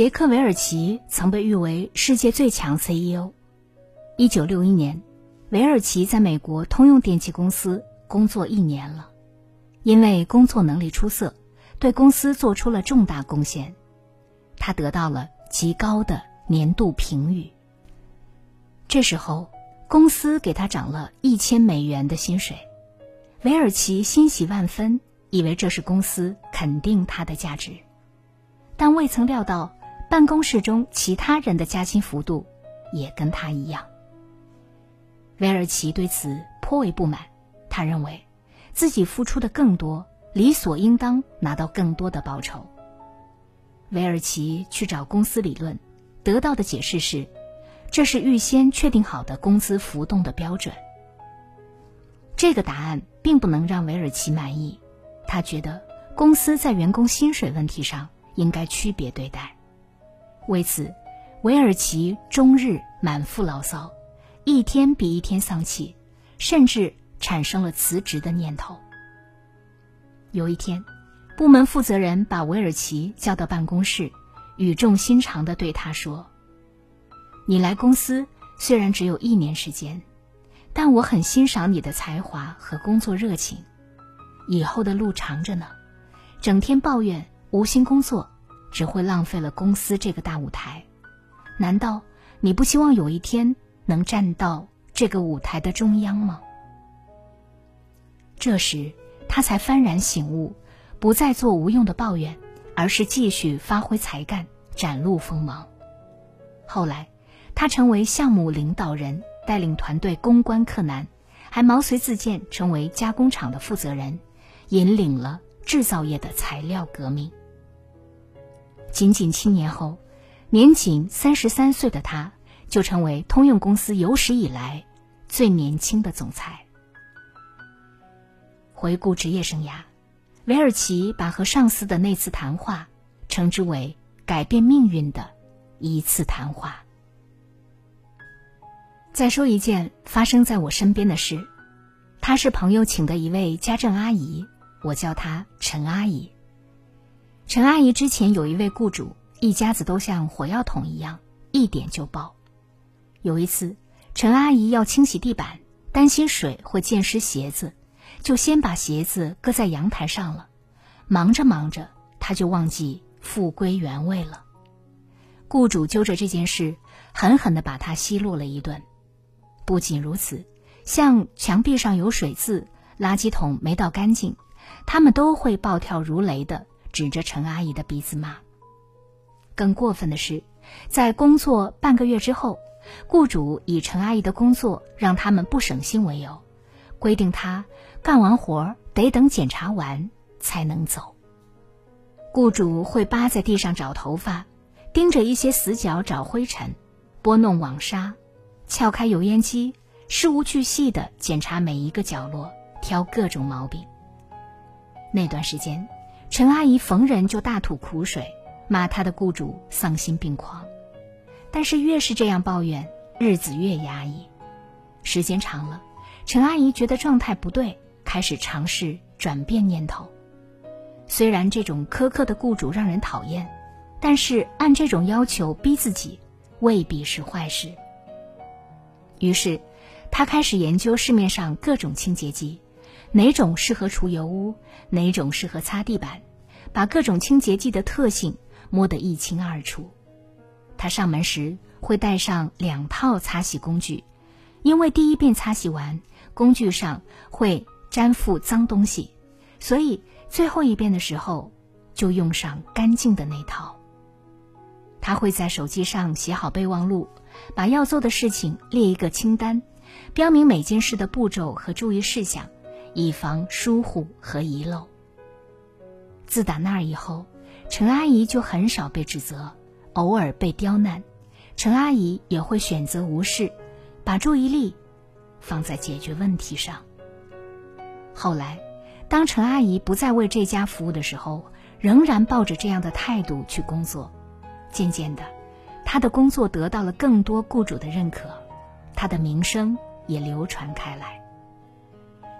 杰克韦尔奇曾被誉为世界最强 CEO。一九六一年，韦尔奇在美国通用电气公司工作一年了，因为工作能力出色，对公司做出了重大贡献，他得到了极高的年度评语。这时候，公司给他涨了一千美元的薪水，韦尔奇欣喜万分，以为这是公司肯定他的价值，但未曾料到。办公室中其他人的加薪幅度也跟他一样。韦尔奇对此颇为不满，他认为自己付出的更多，理所应当拿到更多的报酬。韦尔奇去找公司理论，得到的解释是，这是预先确定好的工资浮动的标准。这个答案并不能让韦尔奇满意，他觉得公司在员工薪水问题上应该区别对待。为此，韦尔奇终日满腹牢骚，一天比一天丧气，甚至产生了辞职的念头。有一天，部门负责人把韦尔奇叫到办公室，语重心长地对他说：“你来公司虽然只有一年时间，但我很欣赏你的才华和工作热情。以后的路长着呢，整天抱怨，无心工作。”只会浪费了公司这个大舞台，难道你不希望有一天能站到这个舞台的中央吗？这时，他才幡然醒悟，不再做无用的抱怨，而是继续发挥才干，展露锋芒。后来，他成为项目领导人，带领团队攻关克难，还毛遂自荐成为加工厂的负责人，引领了制造业的材料革命。仅仅七年后，年仅三十三岁的他，就成为通用公司有史以来最年轻的总裁。回顾职业生涯，韦尔奇把和上司的那次谈话称之为改变命运的一次谈话。再说一件发生在我身边的事，她是朋友请的一位家政阿姨，我叫她陈阿姨。陈阿姨之前有一位雇主，一家子都像火药桶一样，一点就爆。有一次，陈阿姨要清洗地板，担心水会溅湿鞋子，就先把鞋子搁在阳台上了。忙着忙着，她就忘记复归原位了。雇主揪着这件事，狠狠地把她奚落了一顿。不仅如此，像墙壁上有水渍、垃圾桶没倒干净，他们都会暴跳如雷的。指着陈阿姨的鼻子骂。更过分的是，在工作半个月之后，雇主以陈阿姨的工作让他们不省心为由，规定她干完活得等检查完才能走。雇主会扒在地上找头发，盯着一些死角找灰尘，拨弄网纱，撬开油烟机，事无巨细地检查每一个角落，挑各种毛病。那段时间。陈阿姨逢人就大吐苦水，骂她的雇主丧心病狂。但是越是这样抱怨，日子越压抑。时间长了，陈阿姨觉得状态不对，开始尝试转变念头。虽然这种苛刻的雇主让人讨厌，但是按这种要求逼自己，未必是坏事。于是，她开始研究市面上各种清洁剂。哪种适合除油污，哪种适合擦地板，把各种清洁剂的特性摸得一清二楚。他上门时会带上两套擦洗工具，因为第一遍擦洗完，工具上会粘附脏东西，所以最后一遍的时候就用上干净的那套。他会在手机上写好备忘录，把要做的事情列一个清单，标明每件事的步骤和注意事项，以防疏忽和遗漏。自打那儿以后，陈阿姨就很少被指责，偶尔被刁难，陈阿姨也会选择无视，把注意力放在解决问题上。后来，当陈阿姨不再为这家服务的时候，仍然抱着这样的态度去工作。渐渐的，她的工作得到了更多雇主的认可，她的名声也流传开来。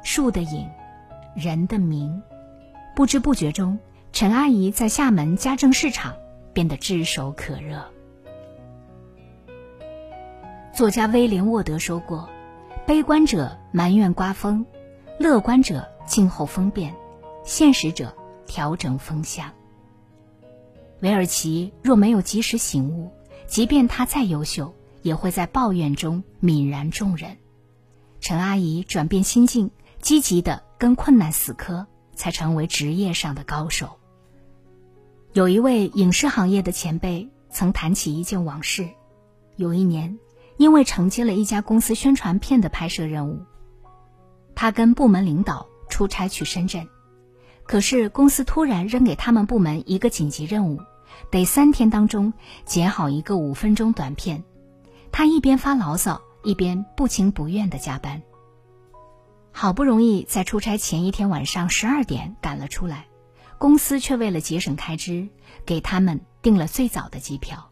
树的影，人的名，不知不觉中，陈阿姨在厦门家政市场变得炙手可热。作家威廉沃德说过：“悲观者埋怨刮风。”乐观者静候风变，现实者调整风向。韦尔奇若没有及时醒悟，即便他再优秀，也会在抱怨中泯然众人。陈阿姨转变心境，积极的跟困难死磕，才成为职业上的高手。有一位影视行业的前辈曾谈起一件往事：有一年，因为承接了一家公司宣传片的拍摄任务。他跟部门领导出差去深圳，可是公司突然扔给他们部门一个紧急任务，得三天当中剪好一个五分钟短片。他一边发牢骚，一边不情不愿的加班。好不容易在出差前一天晚上十二点赶了出来，公司却为了节省开支，给他们订了最早的机票。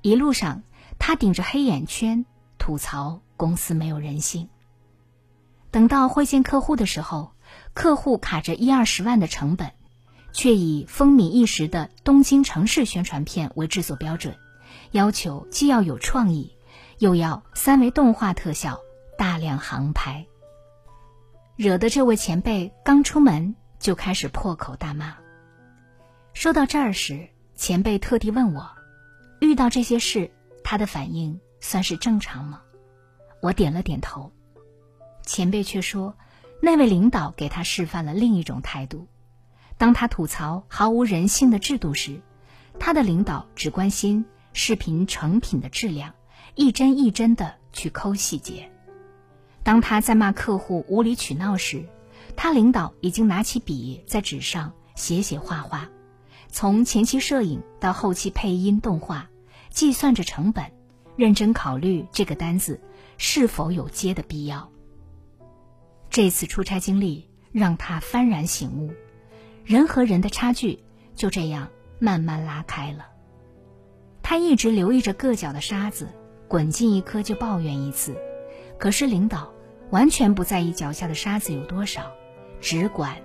一路上，他顶着黑眼圈吐槽公司没有人性。等到会见客户的时候，客户卡着一二十万的成本，却以风靡一时的东京城市宣传片为制作标准，要求既要有创意，又要三维动画特效、大量航拍，惹得这位前辈刚出门就开始破口大骂。说到这儿时，前辈特地问我，遇到这些事，他的反应算是正常吗？我点了点头。前辈却说，那位领导给他示范了另一种态度。当他吐槽毫无人性的制度时，他的领导只关心视频成品的质量，一帧一帧的去抠细节。当他在骂客户无理取闹时，他领导已经拿起笔在纸上写写画画，从前期摄影到后期配音动画，计算着成本，认真考虑这个单子是否有接的必要。这次出差经历让他幡然醒悟，人和人的差距就这样慢慢拉开了。他一直留意着硌脚的沙子，滚进一颗就抱怨一次，可是领导完全不在意脚下的沙子有多少，只管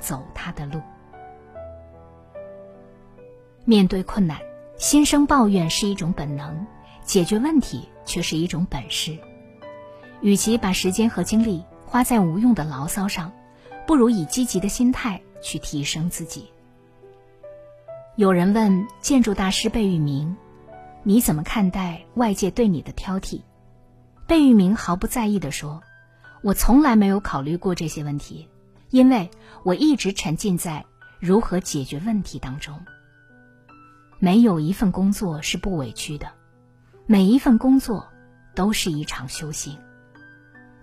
走他的路。面对困难，心生抱怨是一种本能，解决问题却是一种本事。与其把时间和精力，花在无用的牢骚上，不如以积极的心态去提升自己。有人问建筑大师贝聿铭：“你怎么看待外界对你的挑剔？”贝聿铭毫不在意地说：“我从来没有考虑过这些问题，因为我一直沉浸在如何解决问题当中。没有一份工作是不委屈的，每一份工作都是一场修行。”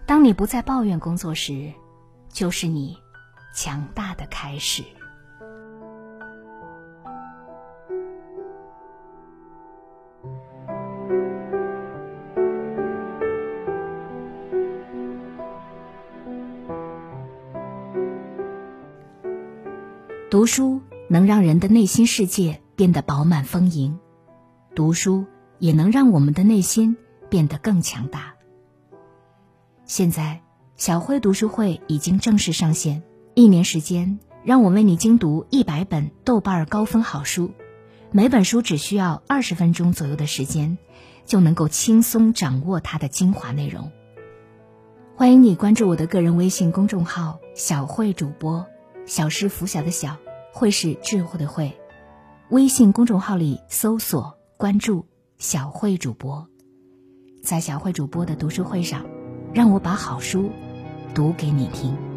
当你不再抱怨工作时，就是你强大的开始。读书能让人的内心世界变得饱满丰盈，读书也能让我们的内心变得更强大。现在，小慧读书会已经正式上线。一年时间，让我为你精读一百本豆瓣高分好书，每本书只需要二十分钟左右的时间，就能够轻松掌握它的精华内容。欢迎你关注我的个人微信公众号“小慧主播”，小是拂晓的小，会是智慧的慧。微信公众号里搜索关注“小慧主播”，在小慧主播的读书会上。让我把好书读给你听。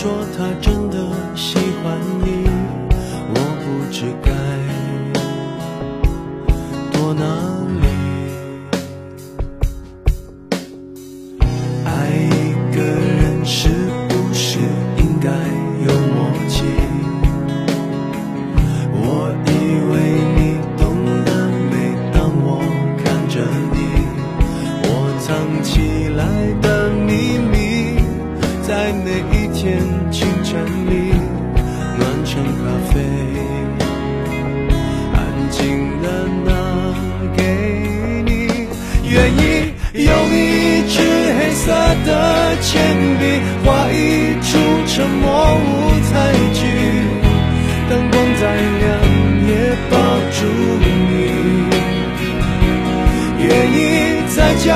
说他真的喜欢你我不知该清晨里暖成咖啡安静的拿给你愿意用一支黑色的铅笔画一出沉默无在角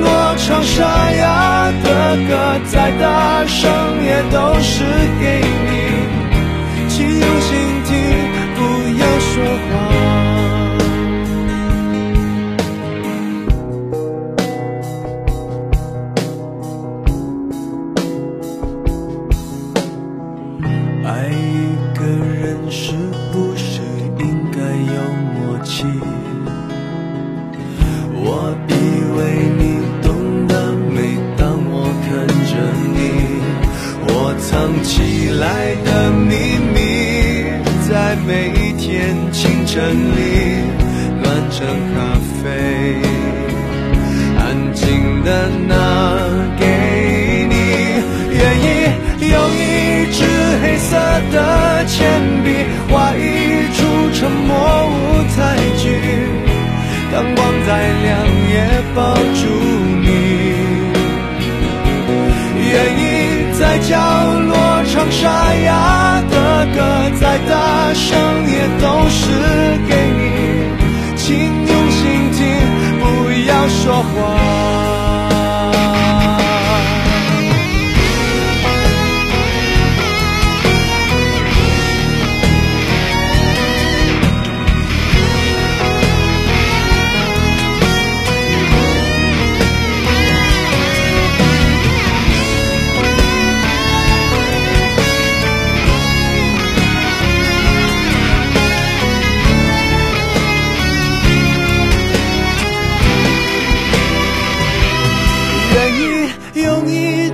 落唱沙哑的歌，再大声也都是给你，请用心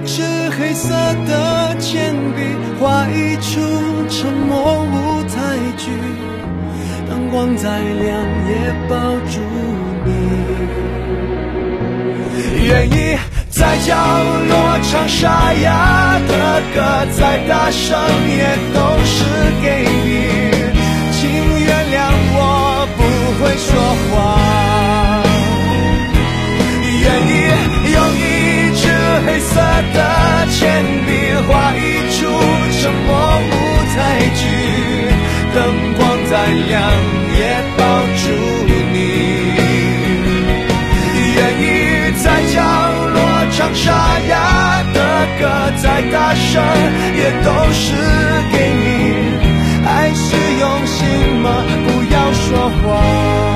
支黑色的铅笔画一出沉默舞台剧，灯光再亮也抱住你。愿意在角落唱沙哑的歌，再大声也都是给你。请原谅我不会说话。想也抱住你，愿意在角落唱沙哑的歌，再大声也都是给你。爱是用心吗？不要说谎。